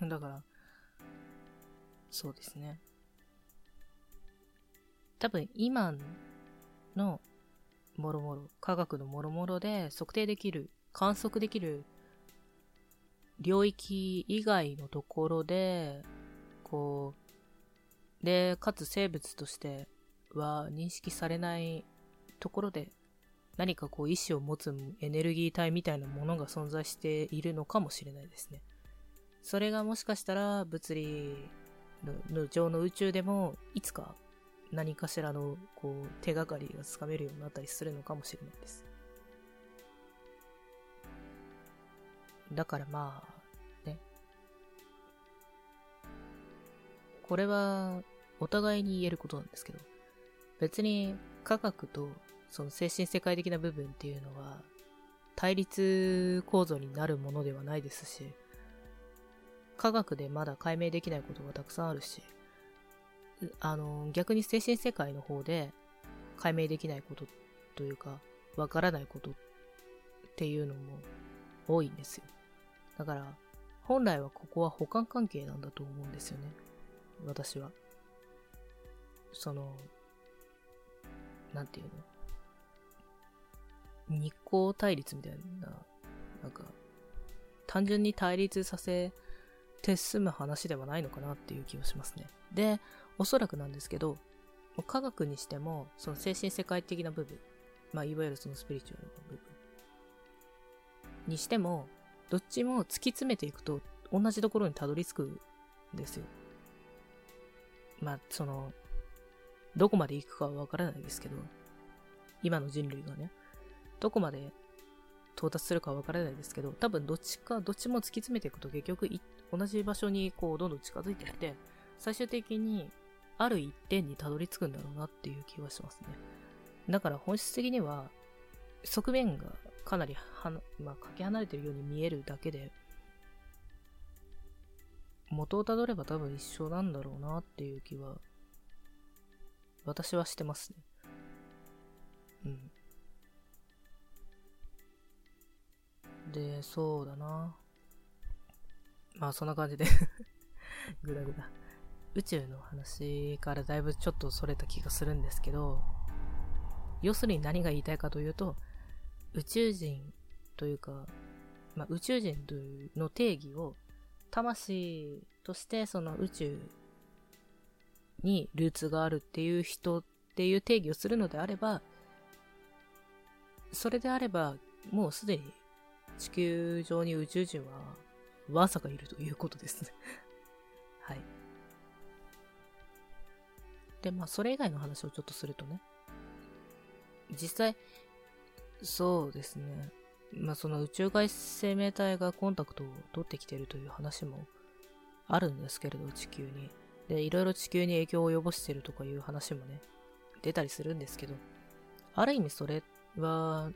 だから、そうですね。多分今のもろもろ、科学のもろもろで測定できる、観測できる領域以外のところで、こう、で、かつ生物としては認識されないところで何かこう意志を持つエネルギー体みたいなものが存在しているのかもしれないですね。それがもしかしたら物理の上の宇宙でもいつか何かしらのこう手がかりがつかめるようになったりするのかもしれないです。だからまあ、ね。これはお互いに言えることなんですけど、別に科学とその精神世界的な部分っていうのは対立構造になるものではないですし、科学でまだ解明できないことがたくさんあるし、あの、逆に精神世界の方で解明できないことというか、わからないことっていうのも多いんですよ。だから、本来はここは補完関係なんだと思うんですよね。私は。その、なんていうの？日光対立みたいな、なんか、単純に対立させて済む話ではないのかなっていう気がしますね。で、おそらくなんですけど、科学にしても、その精神世界的な部分、まあ、いわゆるそのスピリチュアルな部分にしても、どっちも突き詰めていくと同じところにたどり着くんですよ。まあ、その、どこまで行くかはわからないですけど、今の人類がね、どこまで到達するかわからないですけど、多分どっちか、どっちも突き詰めていくと結局一同じ場所にこうどんどん近づいていって、最終的にある一点にたどり着くんだろうなっていう気はしますね。だから本質的には、側面がかなりはまあ、かけ離れてるように見えるだけで、元をたどれば多分一緒なんだろうなっていう気は、私はしてますね。うん。で、そうだな。まあそんな感じでぐだぐだ。宇宙の話からだいぶちょっとそれた気がするんですけど、要するに何が言いたいかというと、宇宙人というか、まあ、宇宙人というの定義を魂としてその宇宙にルーツがあるっていう人っていう定義をするのであれば、それであれば、もうすでに地球上に宇宙人はわさかいるということですね はい。で、まあ、それ以外の話をちょっとするとね。実際、そうですね。まあ、その宇宙外生命体がコンタクトを取ってきてるという話もあるんですけれど、地球に。で、いろいろ地球に影響を及ぼしてるとかいう話もね、出たりするんですけど、ある意味それは、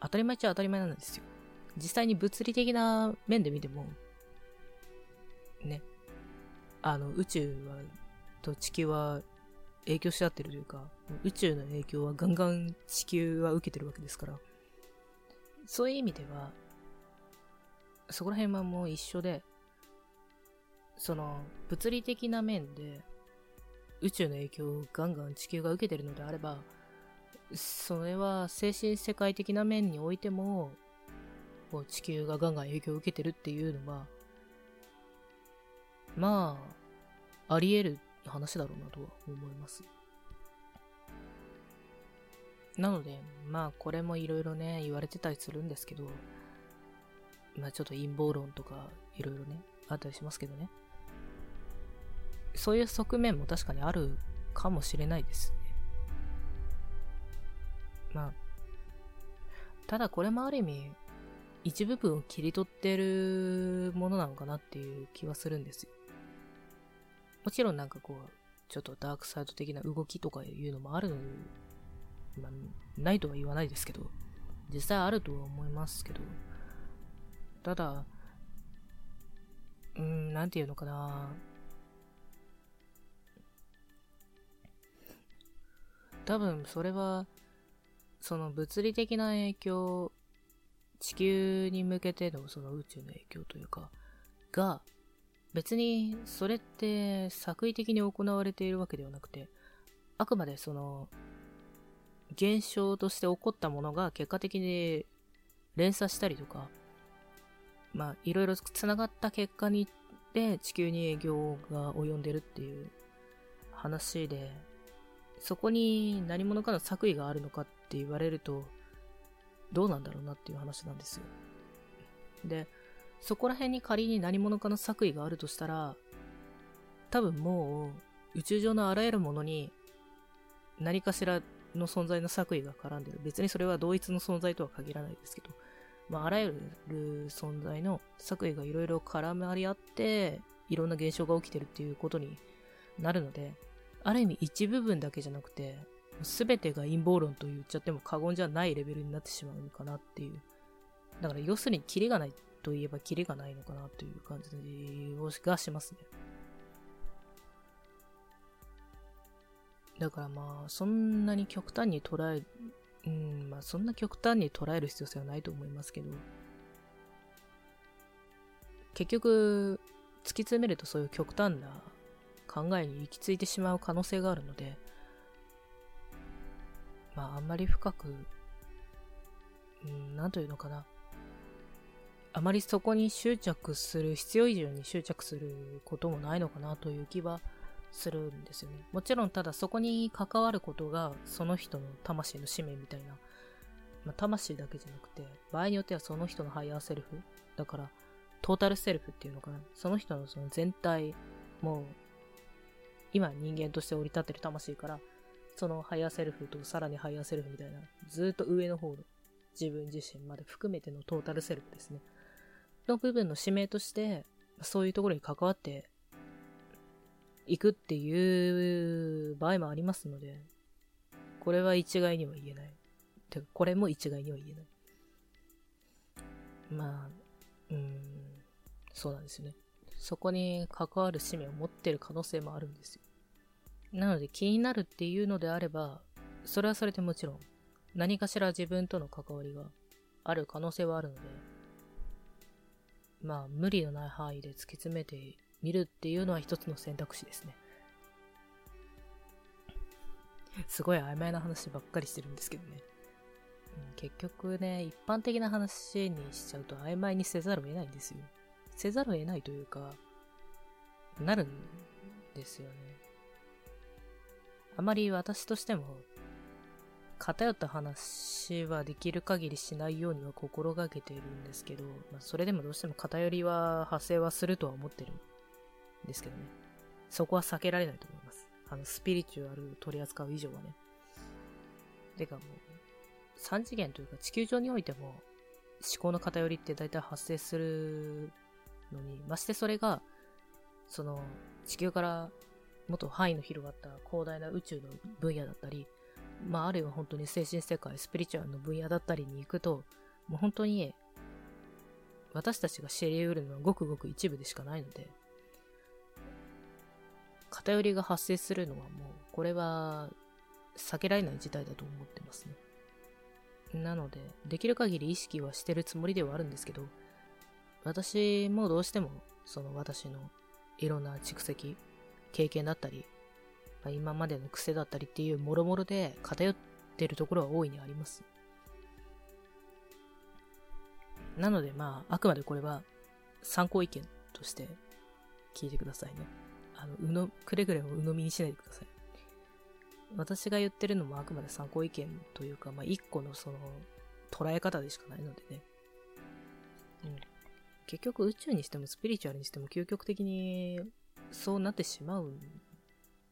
当たり前っちゃ当たり前なんですよ。実際に物理的な面で見ても、ね、あの、宇宙は、と地球は影響し合ってるというか、宇宙の影響はガンガン地球は受けてるわけですから、そういう意味では、そこら辺はもう一緒で、その、物理的な面で、宇宙の影響をガンガン地球が受けてるのであれば、それは精神世界的な面においても、こう地球がガンガン影響を受けてるっていうのは、まあ、あり得る話だろうなとは思います。なので、まあ、これもいろいろね、言われてたりするんですけど、まあ、ちょっと陰謀論とか、いろいろね、あったりしますけどね。そういう側面も確かにあるかもしれないですね。まあ、ただこれもある意味、一部分を切り取ってるものなのかなっていう気はするんですよ。もちろんなんかこう、ちょっとダークサイド的な動きとかいうのもあるの、まあ、ないとは言わないですけど、実際あるとは思いますけど、ただ、うん、なんていうのかな多分それは、その物理的な影響、地球に向けてのその宇宙の影響というか、が、別にそれって作為的に行われているわけではなくて、あくまでその、現象として起こったものが結果的に連鎖したりとか、まあ、いろいろ繋がった結果にで地球に営業が及んでるっていう話で、そこに何者かの作為があるのかって言われると、どうなんだろうなっていう話なんですよ。で、そこら辺に仮に何者かの作為があるとしたら、多分もう宇宙上のあらゆるものに何かしらの存在の作為が絡んでる。別にそれは同一の存在とは限らないですけど、まあ、あらゆる存在の作為がいろいろ絡まり合って、いろんな現象が起きてるっていうことになるので、ある意味一部分だけじゃなくて、すべてが陰謀論と言っちゃっても過言じゃないレベルになってしまうのかなっていう。だから要するにキリがないといえばキリがないのかなという感じがしますね。だからまあ、そんなに極端に捉え、うん、まあそんな極端に捉える必要性はないと思いますけど、結局、突き詰めるとそういう極端な考えに行き着いてしまう可能性があるので、まああんまり深く、うん、なんというのかな。あまりそこに執着する、必要以上に執着することもないのかなという気はするんですよね。もちろんただそこに関わることがその人の魂の使命みたいな、まあ、魂だけじゃなくて、場合によってはその人のハイヤーセルフ、だからトータルセルフっていうのかな、その人のその全体、もう今人間として降り立ってる魂から、そのハイヤーセルフとさらにハイヤーセルフみたいな、ずっと上の方の自分自身まで含めてのトータルセルフですね。の部分の使命として、そういうところに関わっていくっていう場合もありますので、これは一概には言えない。てか、これも一概には言えない。まあ、うん、そうなんですよね。そこに関わる使命を持ってる可能性もあるんですよ。なので気になるっていうのであれば、それはそれでもちろん何かしら自分との関わりがある可能性はあるので、まあ無理のない範囲で突き詰めてみるっていうのは一つの選択肢ですね。すごい曖昧な話ばっかりしてるんですけどね。うん、結局ね、一般的な話にしちゃうと曖昧にせざるを得ないんですよ。せざるを得ないというか、なるんですよね。あまり私としても、偏った話はできる限りしないようには心がけているんですけど、まあ、それでもどうしても偏りは発生はするとは思ってるんですけどね。そこは避けられないと思います。あの、スピリチュアルを取り扱う以上はね。てかもう、3次元というか地球上においても思考の偏りって大体発生するのに、ましてそれが、その、地球からもっと範囲の広がった広大な宇宙の分野だったり、まあ、あるいは本当に精神世界、スピリチュアルの分野だったりに行くと、もう本当に、私たちが知り得るのはごくごく一部でしかないので、偏りが発生するのはもう、これは避けられない事態だと思ってますね。なので、できる限り意識はしてるつもりではあるんですけど、私もどうしても、その私のいろんな蓄積、経験だったり、まあ、今までの癖だったりっていうもろもろで偏ってるところは大いにあります。なのでまあ、あくまでこれは参考意見として聞いてくださいね。あの、うの、くれぐれも鵜呑みにしないでください。私が言ってるのもあくまで参考意見というか、まあ、一個のその、捉え方でしかないのでね。うん。結局宇宙にしてもスピリチュアルにしても究極的にそうなってしまう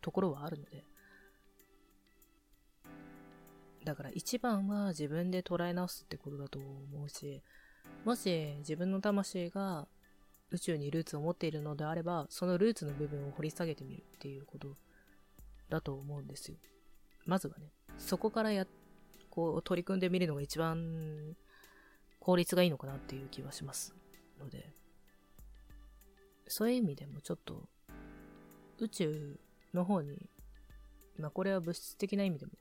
ところはあるので。だから一番は自分で捉え直すってことだと思うし、もし自分の魂が宇宙にルーツを持っているのであれば、そのルーツの部分を掘り下げてみるっていうことだと思うんですよ。まずはね、そこからや、こう取り組んでみるのが一番効率がいいのかなっていう気はしますので、そういう意味でもちょっと宇宙の方に、まあこれは物質的な意味でも、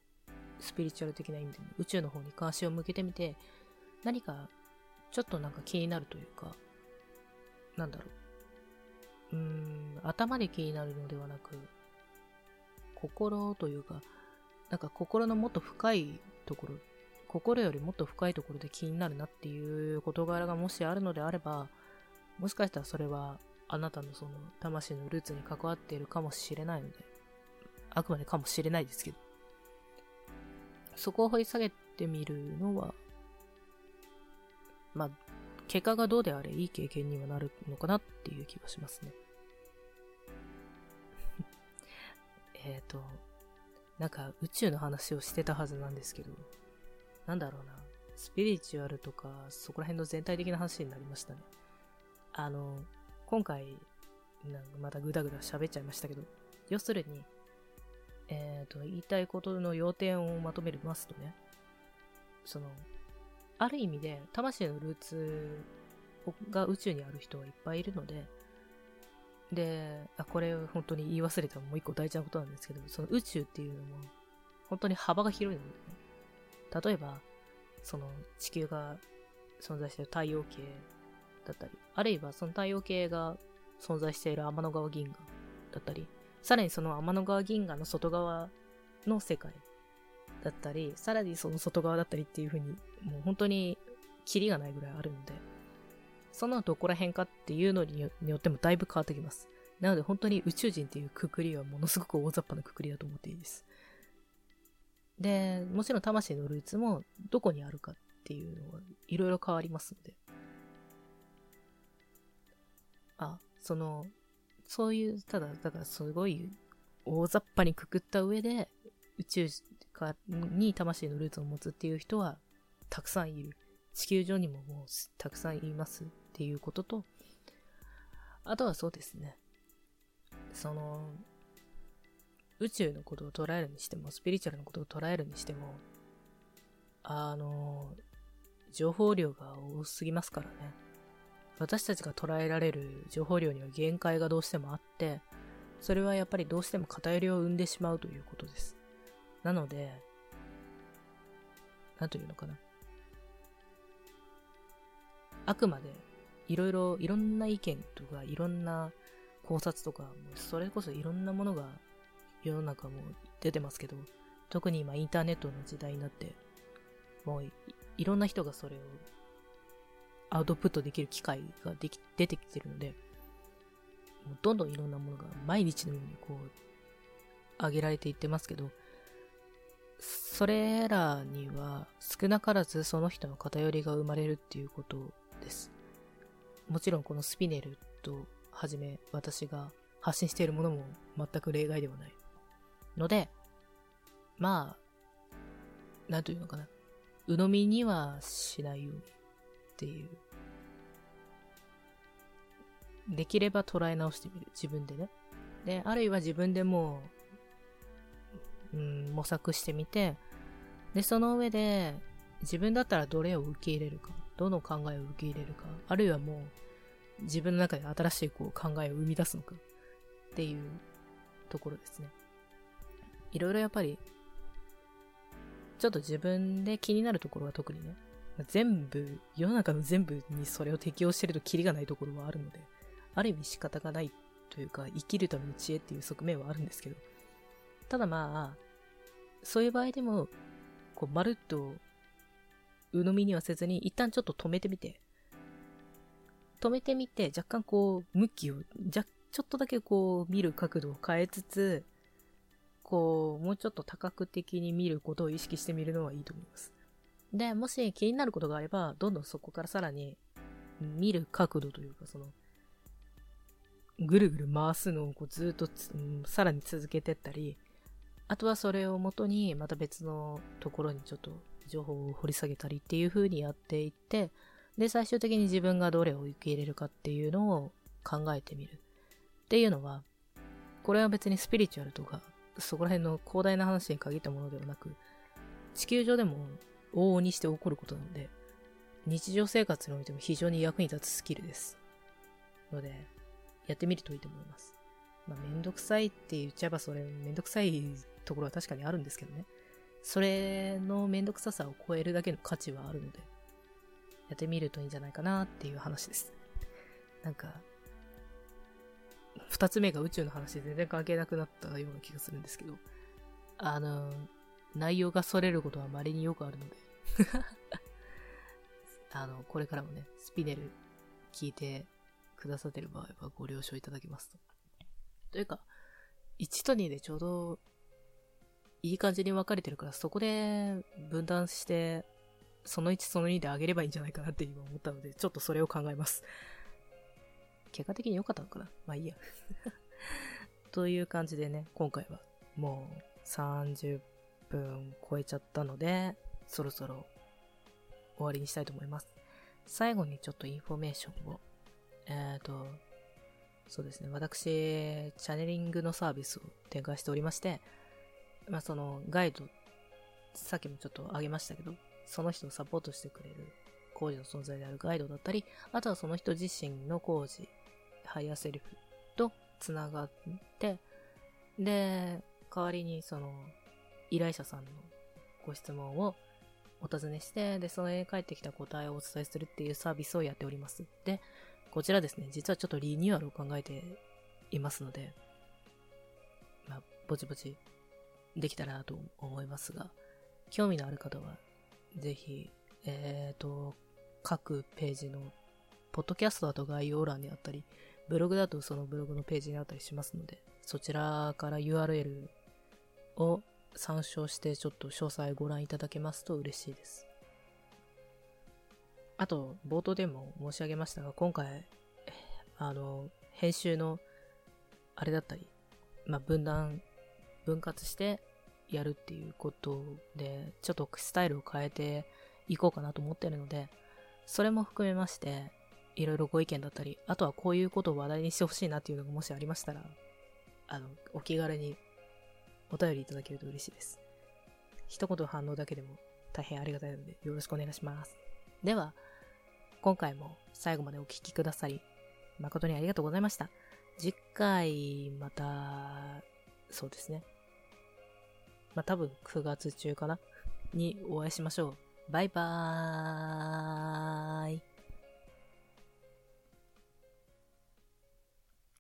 スピリチュアル的な意味でも、宇宙の方に関心を向けてみて、何かちょっとなんか気になるというか、なんだろう、うーん、頭で気になるのではなく、心というか、なんか心のもっと深いところ、心よりもっと深いところで気になるなっていう事柄がもしあるのであれば、もしかしたらそれはあなたのその魂のルーツに関わっているかもしれないので、あくまでかもしれないですけど、そこを掘り下げてみるのは、まあ、結果がどうであれいい経験にはなるのかなっていう気がしますね。えっと、なんか宇宙の話をしてたはずなんですけど、なんだろうな、スピリチュアルとか、そこら辺の全体的な話になりましたね。あの、今回、なんかまたぐだぐだ喋っちゃいましたけど、要するに、えっ、ー、と、言いたいことの要点をまとめますとね、その、ある意味で、魂のルーツが宇宙にある人はいっぱいいるので、で、あ、これ本当に言い忘れたもう一個大事なことなんですけど、その宇宙っていうのも、本当に幅が広いので、ね、例えば、その地球が存在している太陽系だったり、あるいはその太陽系が存在している天の川銀河だったり、さらにその天の川銀河の外側の世界だったり、さらにその外側だったりっていう風に、もう本当にキリがないぐらいあるので、そのどこら辺かっていうのによってもだいぶ変わってきます。なので本当に宇宙人っていうくくりはものすごく大雑把なくくりだと思っていいです。で、もちろん魂のルーツもどこにあるかっていうのはいろいろ変わりますので。あ、その、そういう、ただ、だからすごい大雑把にくくった上で、宇宙かに魂のルーツを持つっていう人はたくさんいる。地球上にももうたくさんいますっていうことと、あとはそうですね。その、宇宙のことを捉えるにしても、スピリチュアルのことを捉えるにしても、あの、情報量が多すぎますからね。私たちが捉えられる情報量には限界がどうしてもあって、それはやっぱりどうしても偏りを生んでしまうということです。なので、なんというのかな。あくまで、いろいろ、いろんな意見とか、いろんな考察とか、それこそいろんなものが世の中も出てますけど、特に今インターネットの時代になって、もういろんな人がそれをアウトプットできる機会ができ出てきてるので、もうどんどんいろんなものが毎日のようにこう、上げられていってますけど、それらには少なからずその人の偏りが生まれるっていうことです。もちろんこのスピネルとはじめ私が発信しているものも全く例外ではない。ので、まあ、なんというのかな。鵜呑みにはしないようにっていう。できれば捉え直してみる。自分でね。で、あるいは自分でもう、うん、模索してみて、で、その上で、自分だったらどれを受け入れるか、どの考えを受け入れるか、あるいはもう、自分の中で新しいこう考えを生み出すのか、っていうところですね。いろいろやっぱり、ちょっと自分で気になるところは特にね、全部、世の中の全部にそれを適用してるとキリがないところはあるので、ある意味仕方がないというか、生きるための知恵っていう側面はあるんですけど、ただまあ、そういう場合でも、こう、まるっと、鵜呑みにはせずに、一旦ちょっと止めてみて、止めてみて、若干こう、向きを、じゃ、ちょっとだけこう、見る角度を変えつつ、こう、もうちょっと多角的に見ることを意識してみるのはいいと思います。で、もし気になることがあれば、どんどんそこからさらに、見る角度というか、その、ぐるぐる回すのをこうずっと、うん、さらに続けてったり、あとはそれをもとにまた別のところにちょっと情報を掘り下げたりっていう風にやっていって、で、最終的に自分がどれを受け入れるかっていうのを考えてみる。っていうのは、これは別にスピリチュアルとかそこら辺の広大な話に限ったものではなく、地球上でも往々にして起こることなので、日常生活においても非常に役に立つスキルです。ので、やってみるといいと思います。まあ、めんどくさいって言っちゃえばそれめんどくさいところは確かにあるんですけどね。それのめんどくささを超えるだけの価値はあるので、やってみるといいんじゃないかなっていう話です。なんか、二つ目が宇宙の話で全然関係なくなったような気がするんですけど、あの、内容が逸れることは稀によくあるので あの、これからもね、スピネル聞いてくださってる場合はご了承いただけますと。というか、1と2でちょうどいい感じに分かれてるから、そこで分断して、その1その2であげればいいんじゃないかなって今思ったので、ちょっとそれを考えます。結果的に良かったのかな？まあいいや という感じでね、今回はもう30分超えちゃったので、そろそろ終わりにしたいと思います。最後にちょっとインフォメーションを。えっ、ー、と、そうですね。私、チャネリングのサービスを展開しておりまして、まあそのガイド、さっきもちょっと挙げましたけど、その人をサポートしてくれる高次の存在であるガイドだったり、あとはその人自身の高次、ハイヤーセルフとつながって、で、代わりにその依頼者さんのご質問をお尋ねして、で、その絵に返ってきた答えをお伝えするっていうサービスをやっております。で、こちらですね、実はちょっとリニューアルを考えていますので、まあ、ぼちぼちできたらなと思いますが、興味のある方は、ぜひ、えっ、ー、と、各ページの、ポッドキャストだと概要欄にあったり、ブログだとそのブログのページにあったりしますので、そちらから URL を参照してちょっと詳細ご覧いただけますと嬉しいです。あと、冒頭でも申し上げましたが、今回、あの、編集の、あれだったり、まあ、分断分割してやるっていうことで、ちょっとスタイルを変えていこうかなと思ってるので、それも含めまして、いろいろご意見だったり、あとはこういうことを話題にしてほしいなっていうのがもしありましたら、あの、お気軽にお便りいただけると嬉しいです。一言反応だけでも大変ありがたいのでよろしくお願いします。では、今回も最後までお聴きくださり、誠にありがとうございました。次回、また、そうですね。まあ、多分9月中かな？にお会いしましょう。バイバーイ。